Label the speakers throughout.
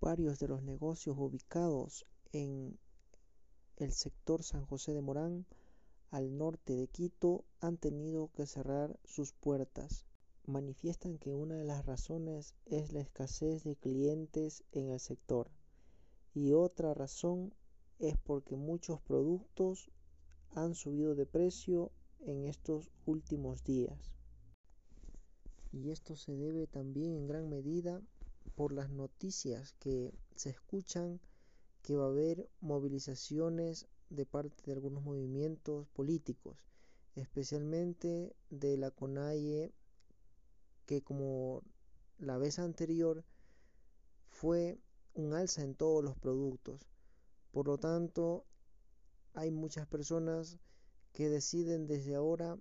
Speaker 1: Varios de los negocios ubicados en el sector San José de Morán, al norte de Quito, han tenido que cerrar sus puertas. Manifiestan que una de las razones es la escasez de clientes en el sector y otra razón es porque muchos productos han subido de precio en estos últimos días. Y esto se debe también en gran medida por las noticias que se escuchan que va a haber movilizaciones de parte de algunos movimientos políticos, especialmente de la CONAIE, que como la vez anterior fue un alza en todos los productos. Por lo tanto, hay muchas personas que deciden desde ahora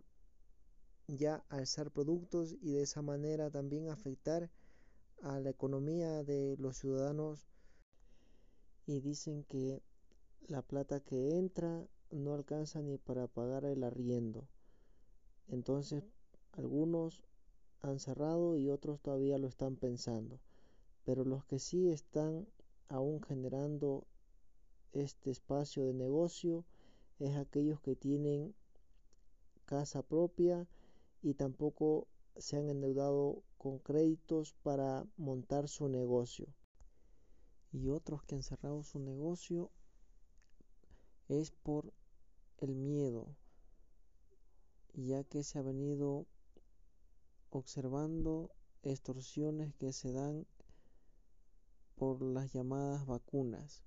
Speaker 1: ya alzar productos y de esa manera también afectar a la economía de los ciudadanos y dicen que la plata que entra no alcanza ni para pagar el arriendo. Entonces algunos han cerrado y otros todavía lo están pensando. Pero los que sí están aún generando este espacio de negocio es aquellos que tienen casa propia y tampoco se han endeudado con créditos para montar su negocio. Y otros que han cerrado su negocio es por el miedo, ya que se ha venido observando extorsiones que se dan por las llamadas vacunas.